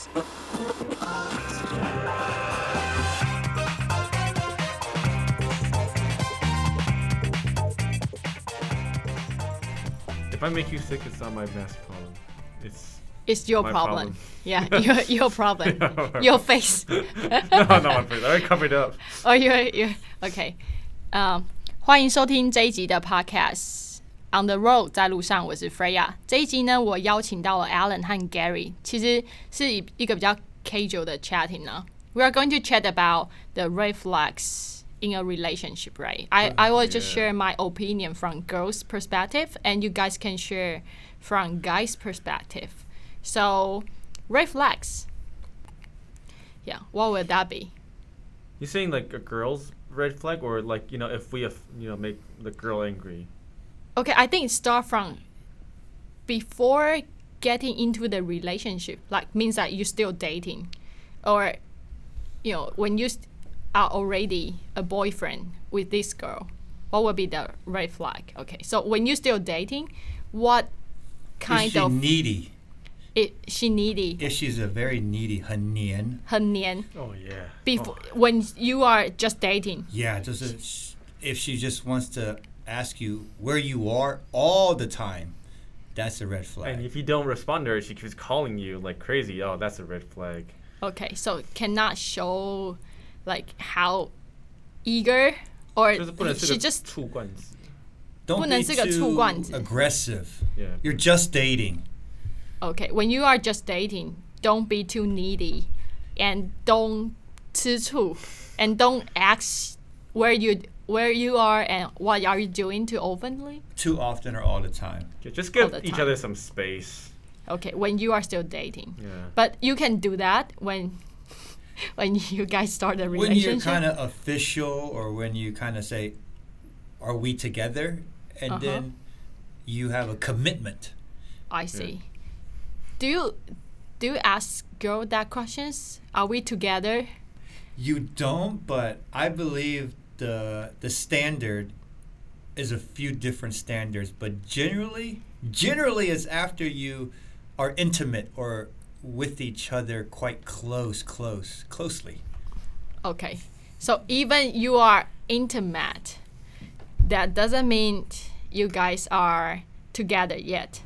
Podcast. If I make you sick, it's not my mask problem. It's It's your My problem. problem. Yeah, your your problem. Yeah. your face. no, not my face. I already covered up. Oh, you you OK。嗯，欢迎收听这一集的 Podcast。 On the road，在路上，我是 Freya。这一集呢，我邀请到了 Alan 和 Gary，其实是一一个比较 casual 的 chatting 呢。We are going to chat about the red flags in a relationship, right? I I will just Yeah. share my opinion from girls' perspective, and you guys can share from guys' perspective. So, red flags. Yeah, what would that be? You saying like a girl's red flag, or like you know if we have you know make the girl angry? Okay, I think start from before getting into the relationship, like means that you're still dating, or you know when you st- are already a boyfriend with this girl, what would be the red flag? Okay, so when you're still dating, what kind Is she of needy? it she needy, If she's a very needy, 很黏. 很黏 Oh yeah. before when you are just dating. Yeah, just a, if she just wants to ask you where you are all the time, that's a red Oh. flag. And if you don't respond to her, she keeps calling you like crazy. Oh, that's a red flag. Okay, so cannot show like how eager or 就是不能是 she 个 just 醋罐子。 Don't 不能 be 是个 too 醋罐子。 aggressive. Yeah. You're just dating. okay when you are just dating don't be too needy and don't 吃醋 and don't ask where you where you are and what are you doing too openly Too often or all the time. Yeah, just give each time. other some space. okay when you are still dating Yeah. but you can do that when when you guys start a relationship. When you're kind of official or when you kind of say, are we together? And Uh-huh. then you have a commitment. I see. Do you do you ask girl that questions? Are we together? You don't, but I believe the the standard is a few different standards, but generally generally it's after you are intimate or with each other quite close, close, closely. Okay. So even you are intimate, that doesn't mean you guys are together yet.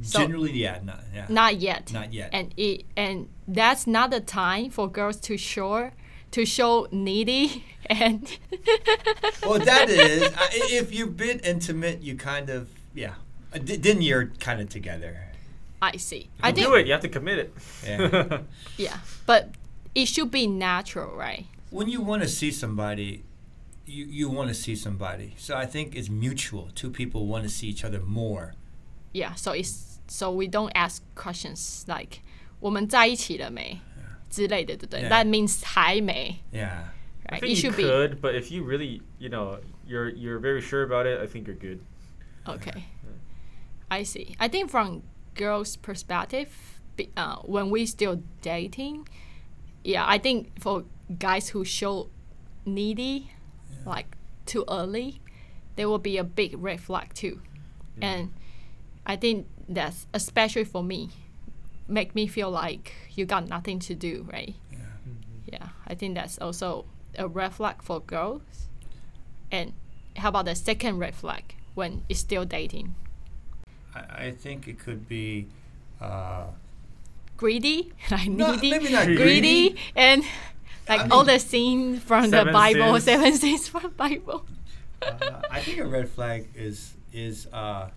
So- generally, yeah, not yeah. Not yet. Not yet. And it and that's not the time for girls to show to show needy and well, that is I- if you've been intimate, you kind of yeah. Uh, th- Then you're kind of together. I see. I I think do it. You have to commit it. Yeah. yeah, but it should be natural, right? when you want to see somebody, you, you want to see somebody. So I think it's mutual. Two people want to see each other more. Yeah, so it's so we don't ask questions like 我们在一起了没 之类的，对不对 Yeah. That means 还没 Yeah. I right? think It you should be could, but if you really, you know, you're you're very sure about it, I think you're good. okay. I see. I think from girls' perspective, be- uh, when we still dating, yeah, I think for guys who show needy, like too early, there will be a big red flag too, and I think that's especially for me, make me feel like you got nothing to do, right? Yeah, I think that's also a red flag for girls. And how about the second red flag when it's still dating? I, I think it could be. Uh, Greedy, like No, needy, greedy, greedy. and like I all the scenes from the Bible, sins. seven sins from Bible. uh, I think a red flag is is uh,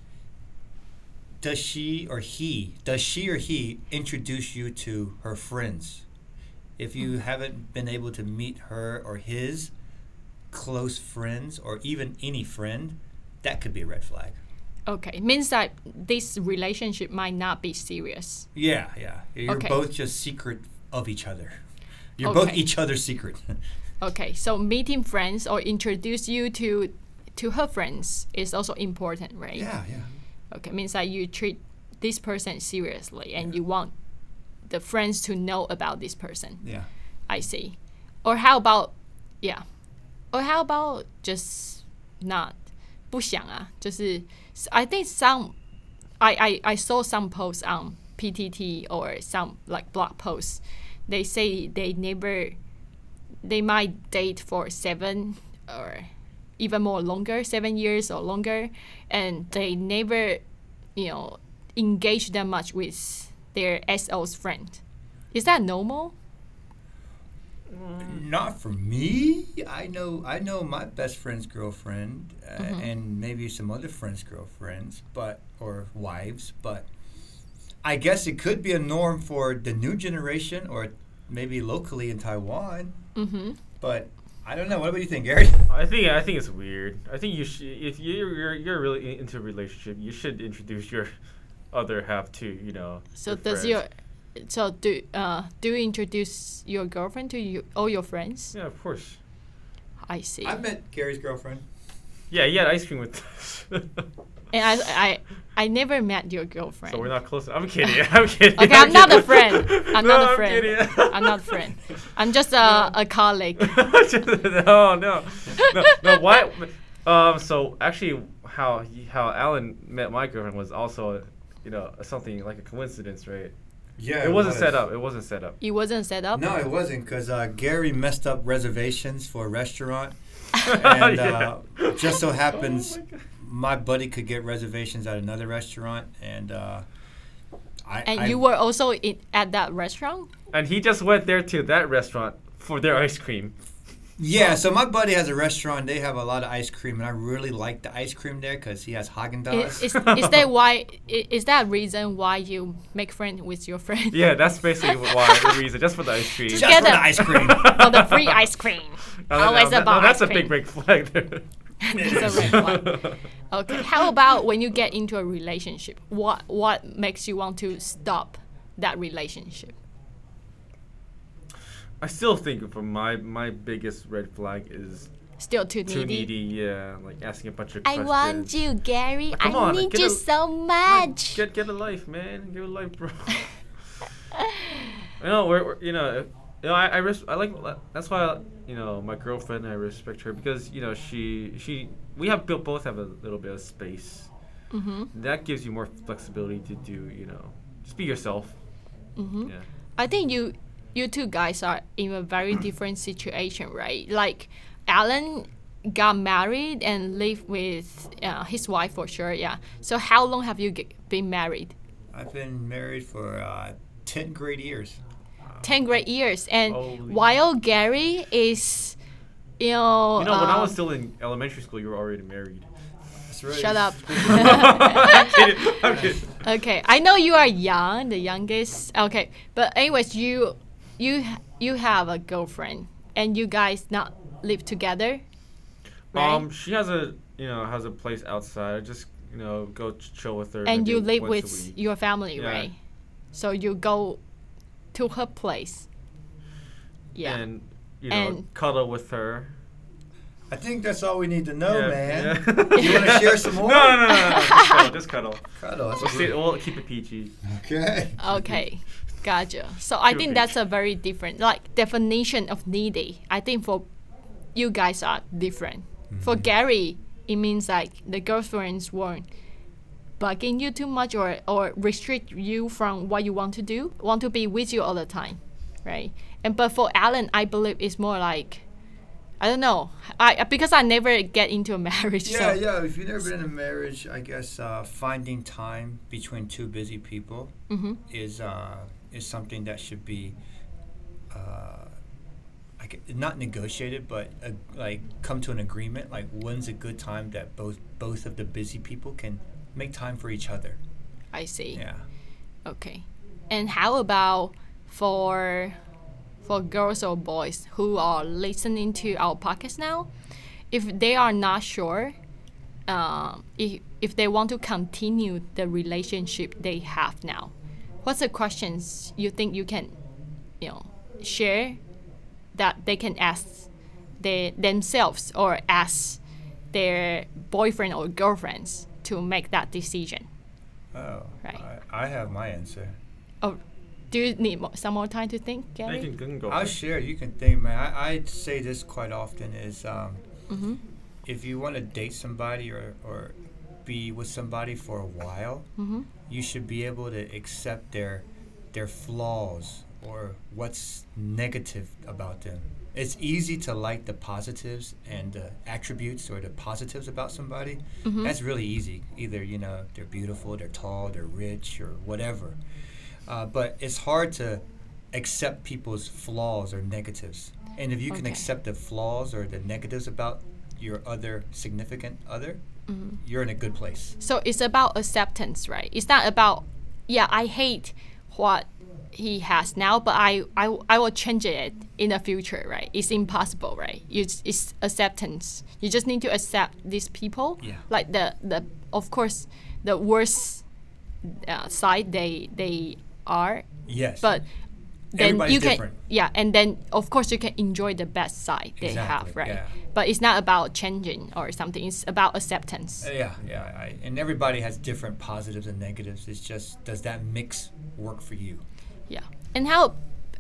does she or he does she or he introduce you to her friends? If you hmm. haven't been able to meet her or his close friends or even any friend, that could be a red flag. Okay, it means that this relationship might not be serious. Yeah, yeah. You're Okay. both just secret of each other. You're both each other's secret. Okay, so meeting friends or introduce you to to her friends is also important, right? yeah, yeah. Okay, means that you treat this person seriously and you want the friends to know about this person. Yeah. I see. Or how about yeah. Or how about just not 不想啊，就是 I think some I, I I saw some posts on PTT or some like blog posts, they say they never, they might date for seven or even more longer, seven years or longer, and they never, you know, engage that much with their SO's friend. Is that normal? Not for me. I know. I know my best friend's girlfriend, uh, Mhm. and maybe some other friends' girlfriends, but or wives. But I guess it could be a norm for the new generation, or maybe locally in Taiwan. Mm-hmm. But I don't know. What do you think, Gary? I think I think it's weird. I think you should if you're you're, you're really into a relationship, you should introduce your other half to you know. So your does friends. your so do uh do you introduce your girlfriend to you all your friends? yeah of course I see. I met Gary's girlfriend. yeah he had ice cream with and I I I never met your girlfriend. so we're not close. I'm kidding. I'm kidding. Okay, I'm not a friend. I'm no, not a I'm friend. kidding. I'm not a friend. I'm just a, a colleague. no, no, no, no. Why? Um. So actually, how he- how Alan met my girlfriend was also, you know, something like a coincidence, right? Yeah, it wasn't set up. It wasn't set up. It wasn't set up. No, it wasn't because uh, Gary messed up reservations for a restaurant, and uh, just so happens Oh my buddy could get reservations at another restaurant, and uh, I And I- you were also in, at that restaurant. And he just went there to that restaurant for their ice cream. yeah. So my buddy has a restaurant. They have a lot of ice cream, and I really like the ice cream there because he has Haagen Dazs. is, is that why? Is that reason why you make friends with your friend? Yeah, that's basically why the reason, just for the ice cream. Just Just for the ice cream. For the free ice cream. No, no, Always no, no, about that's ice a big cream. break flag there. That's a red flag. Okay. How about when you get into a relationship? What what makes you want to stop that relationship? I still think for my my biggest red flag is Still too needy. too needy. Yeah, like asking a bunch of I questions. want you, Gary. Like, I on, need you a- so much. Get get a life, man. Get a life, bro. you know, we're, we're you know, you know, I I, res- I like that's why you know my girlfriend I respect her because you know she she we have built both have a little bit of space. mm-hmm. That gives you more flexibility to do you know just be yourself. Mm-hmm. Yeah. I think you you two guys are in a very different situation, right? Like Alan got married and lived with uh, his wife for sure. Yeah. So how long have you g- been married? I've been married for uh, ten great years. Ten great years, and Holy- while Gary is, you know, You know, when I um, was still in elementary school, you were already married. That's right. Shut up. I'm kidding. I'm kidding. Okay, I know you are young, the youngest. Okay, but anyways, you you you have a girlfriend, and you guys not live together, right? Um, she has a you know has a place outside. I just you know go ch- chill with her. and you live with your family, Yeah. right? So you go to her place. Yeah. and you know And- cuddle with her. I think that's all we need to know, Yeah, man. yeah. You wanna share some more? No, no, no, no. no. Just cuddle. Just cuddle. Cuddle, We'll, see, we'll keep it PG. Okay. okay, gotcha. So I think that's a very different like definition of needy. I think for you guys are different. For mm-hmm. Gary, it means like the girlfriends weren't bugging you too much or or restrict you from what you want to do, want to be with you all the time, right? And but for Alan, I believe it's more like I don't know. I because I never get into a marriage. Yeah, so. yeah. If you've never been in a marriage, I guess uh, finding time between two busy people Mm-hmm. is uh, is something that should be, uh, like not negotiated, but uh, like come to an agreement. Like when's a good time that both both of the busy people can make time for each other. I see. Yeah. Okay. And how about for for girls or boys who are listening to our podcast now? If they are not sure, uh, if if they want to continue the relationship they have now, what's the questions you think you can, you know, share that they can ask they themselves or ask their boyfriend or girlfriends to make that decision? Oh. Right. I, I have my answer. Oh, do you need mo- some more time to think, Gary? you can, you can go. I'll share. You can think, man. I, I say this quite often is um, mm-hmm. if you want to date somebody or, or be with somebody for a while, Mm-hmm. you should be able to accept their their flaws or what's negative about them. It's easy to like the positives and the attributes or the positives about somebody. Mhm. That's really easy. Either you know they're beautiful, they're tall, they're rich, or whatever. Uh, but it's hard to accept people's flaws or negatives. And if you can accept the flaws or the negatives about your other significant other, Mhm. you're in a good place. So it's about acceptance, right? It's not about, yeah, I hate what he has now, but I, I, I will change it in the future, right? It's impossible, right? It's, it's acceptance. You just need to accept these people, Yeah. like the, the of course, the worst uh, side they they are, Yes. but then Everybody's you can different. yeah, and then of course you can enjoy the best side they Exactly, have, right? yeah. But it's not about changing or something. It's about acceptance. Uh, yeah, yeah. I, and everybody has different positives and negatives. It's just, does that mix work for you? Yeah. And how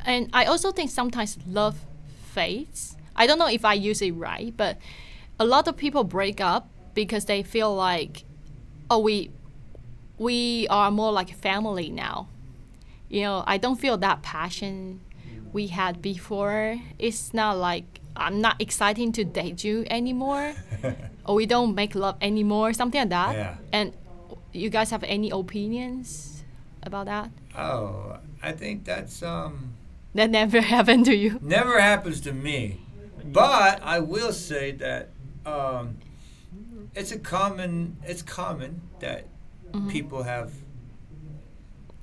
and I also think sometimes love fades. I don't know if I use it right, but a lot of people break up because they feel like oh we we are more like a family now. You know, I don't feel that passion we had before. It's not like I'm not exciting to date you anymore or we don't make love anymore, something like that. Yeah. And you guys have any opinions about that? Oh, I think that's um That never happened to you. never happens to me. But I will say that um, it's a common it's common that Mm-hmm. people have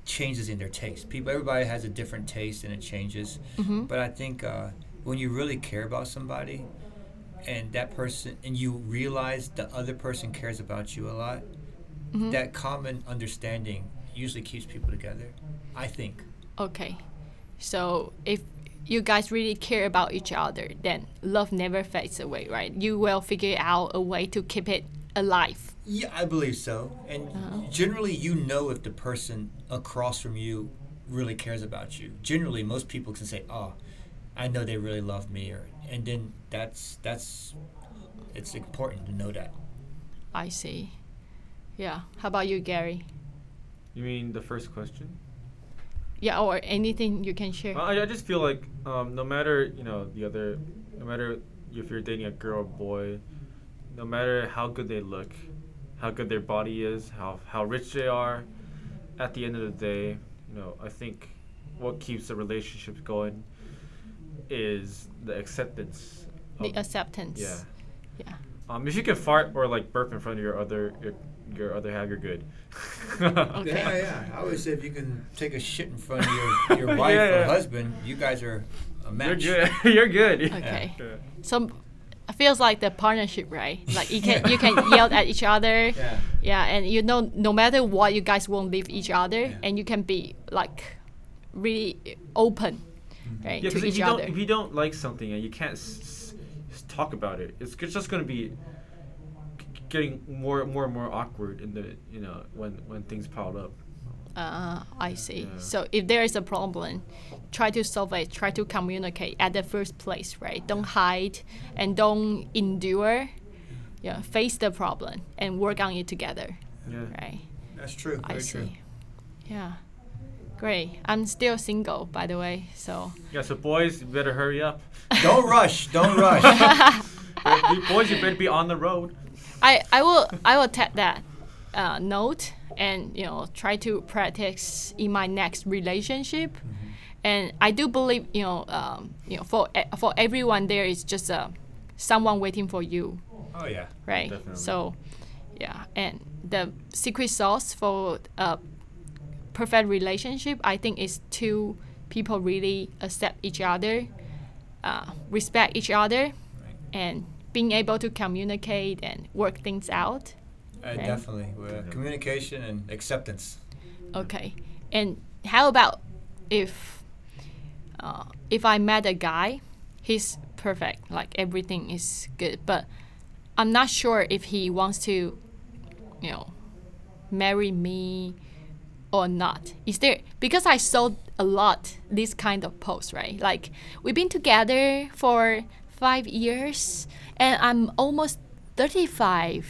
changes in their taste. People everybody has a different taste and it changes. Mhm. But I think uh, when you really care about somebody and that person and you realize the other person cares about you a lot, Mhm. that common understanding usually keeps people together. I think. Okay. So if you guys really care about each other, then love never fades away, right? You will figure out a way to keep it alive. Yeah, I believe so. And Uh-huh. generally, you know if the person across from you really cares about you. Generally, most people can say, "Oh, I know they really love me," or and then that's that's it's important to know that. I see. Yeah. How about you, Gary? You mean the first question? Yeah, or anything you can share. Well, I, I just feel like um, no matter you know the other, no matter if you're dating a girl or boy, no matter how good they look, how good their body is, how how rich they are, at the end of the day, you know, I think what keeps the relationship going is the acceptance. the acceptance. Yeah. Yeah. Um, if you can fart or like burp in front of your other your, your other half, you're good. Okay. Yeah, yeah. I always say if you can take a shit in front of your, your wife Yeah, or yeah. husband, you guys are a You're match. good. you're good. Okay. Yeah. So it feels like the partnership, right? Like you can you can yell at each other. Yeah. Yeah, and you know, no matter what, you guys won't leave each other, Yeah. and you can be like really open, Mm-hmm. right, Yeah, to because if each you other. don't if you don't like something and you can't s- s- talk about it, it's g- just going to be g- getting more more and more awkward in the you know when when things pile up. uh, I see. Yeah. So if there is a problem, try to solve it. Try to communicate at the first place, right? Don't hide and don't endure. Yeah, face the problem and work on it together, Yeah. right? That's true. I Very see. true. Yeah, great. I'm still single, by the way. So Yeah. So boys, you better hurry up. Don't rush. Don't rush. You boys, you better be on the road. I, I will I will take that uh, note and you know try to practice in my next relationship. And I do believe you know um, you know for e- for everyone there is just uh, someone waiting for you, oh yeah. right? Definitely. So yeah, and the secret sauce for a perfect relationship, I think, is two people really accept each other, uh, respect each other, Right. and being able to communicate and work things out. Uh, Okay. Definitely. Uh, communication and acceptance. Okay. And how about if uh, if I met a guy, he's perfect, like everything is good, but I'm not sure if he wants to, you know, marry me or not. Is there because I saw a lot this kind of posts, right? Like we've been together for five years and I'm almost thirty five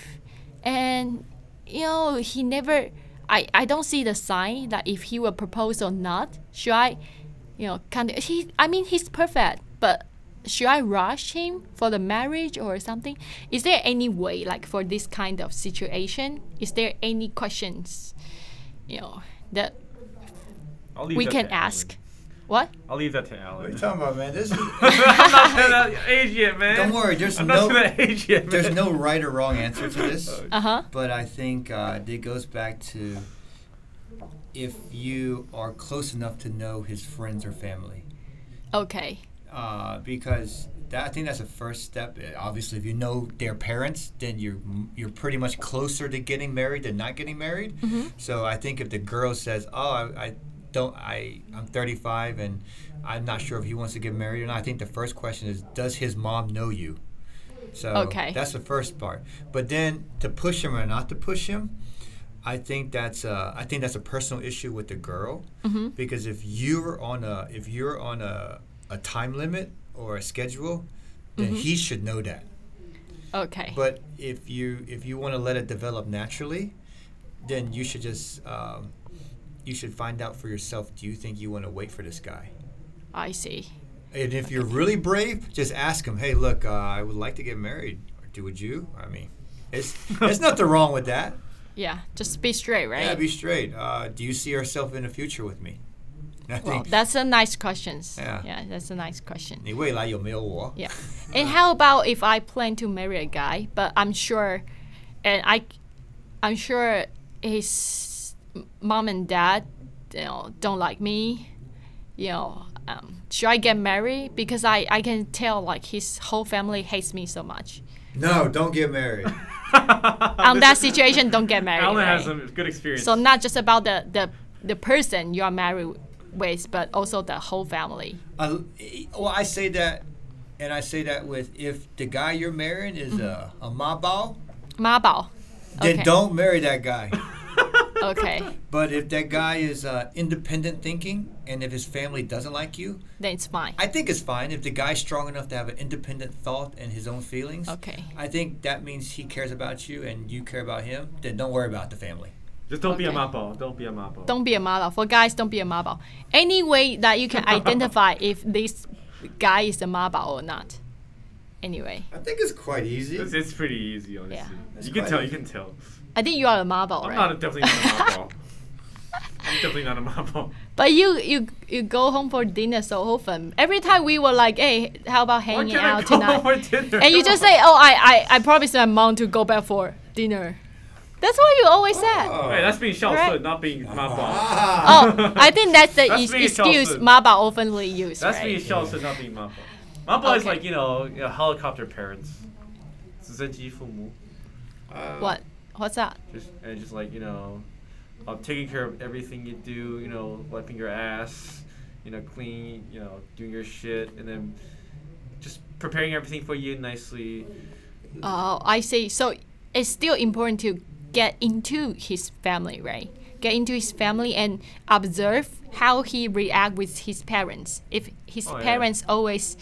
and you know, he never. I I don't see the sign that if he will propose or not. Should I, you know, kind of he? I mean, he's perfect, but should I rush him for the marriage or something? Is there any way, like for this kind of situation, is there any questions, you know, that we can ask? What? I'll leave that to What are Alan. you talking about, man? This is, I'm not to that age yet, man. Don't worry, there's I'm no- not to that age yet, man. there's no right or wrong answer to this. Uh huh. But I think uh, it goes back to if you are close enough to know his friends or family. Okay. Uh, because that, I think that's the first step. Uh, Obviously, if you know their parents, then you're you're pretty much closer to getting married than not getting married. Mhm. So I think if the girl says, "Oh, I, I don't, I I'm 35 and I'm not sure if he wants to get married," or not, I think the first question is, "Does his mom know you?" So Okay. that's the first part. But then to push him or not to push him, I think that's a, I think that's a personal issue with the girl Mm-hmm. because if you're on a if you're on a, a time limit or a schedule, then Mm-hmm. he should know that. Okay. But if you if you want to let it develop naturally, then you should just um, you should find out for yourself do you think you want to wait for this guy? I see. And if you're really brave, just ask him, hey, look, uh, I would like to get married. Do would you? I mean, it's, there's nothing wrong with that. Yeah, just be straight, right? Yeah, be straight. Uh, do you see yourself in the future with me? Well, that's a nice question. Yeah. yeah, that's a nice question. yeah. And how about if I plan to marry a guy, but I'm sure, and I, I'm sure he's mom and dad, you know, don't like me. You know, um, should I get married? Because I, I can tell like his whole family hates me so much. No, don't get married. On that situation, don't get married. Alan has right? some good experience. So not just about the the the person you are married with, but also the whole family. Uh, well, I say that, and I say that with if the guy you're marrying is a a mabao, Ma Bao. then Okay. don't marry that guy. Okay. But if that guy is uh, independent thinking, and if his family doesn't like you, Then it's fine. I think it's fine. If the guy's strong enough to have an independent thought and his own feelings, Okay. I think that means he cares about you and you care about him. Then don't worry about the family. Just don't be a Okay. mapo. Don't be a mapo. Don't be a model. For guys, don't be a model. Any way that you can identify if this guy is a model or not. Anyway, I think it's quite easy. It's, it's pretty easy, honestly. Yeah. That's You can quite tell. You can tell. I think you are a model, I'm right? not a, definitely not a mapo. I'm definitely not a mapo. but you you you go home for dinner so often. Every time we were like, hey, how about Why hanging can't I out go tonight? for dinner? and you Come just on. say, oh, I, I I promised my mom to go back for dinner. That's what you always said. Oh. Hey, that's being Xiao Right. Sun, not being mapo. Ah. Oh, I think that's the That's ex- being excuse Chelsea. Maba oftenly used, That's right? being Xiao Sun, not being mapo. Mapo is Okay. like you know, you know helicopter parents. 直升机父母. Uh, What? What's that? Just and just like you know, uh, taking care of everything you do. You know, wiping your ass. You know, clean. You know, doing your shit, and then just preparing everything for you nicely. Oh, I see. So it's still important to get into his family, right? Get into his family and observe how he react with his parents. If his Oh, yeah. parents always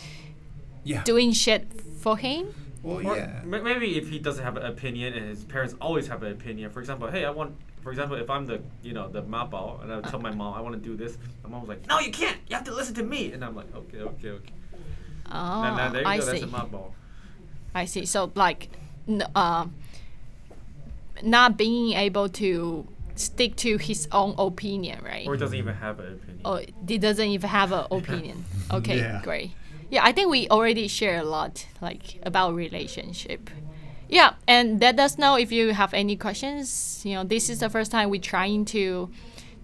Yeah. doing shit for him, Well, Or yeah. ma- maybe if he doesn't have an opinion and his parents always have an opinion. For example, hey, I want. For example, if I'm the you know the mapao and I tell my mom I want to do this, my mom's like, no, you can't. You have to listen to me. And I'm like, okay, okay, okay. oh, now, now there you I go. That's see. a mapao. I see. So like, n- uh, not being able to stick to his own opinion, right? Or doesn't even have an opinion. Oh, he doesn't even have an opinion. Okay, Yeah. great Yeah, I think we already share a lot, like about relationship. Yeah, and let us know if you have any questions. You know, this is the first time we're trying to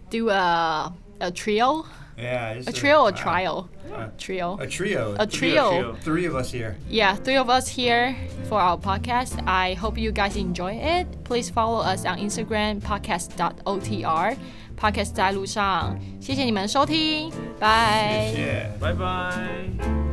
do a a trio, Yeah. it's a trio or wow. trial, Uh, trio, A trio. a Trio, trio. trio. Three of us here. Yeah, three of us here for our podcast. I hope you guys enjoy it. Please follow us on Instagram podcast dot otr podcast 在路上。谢谢你们收听，拜。 Yeah. Bye bye.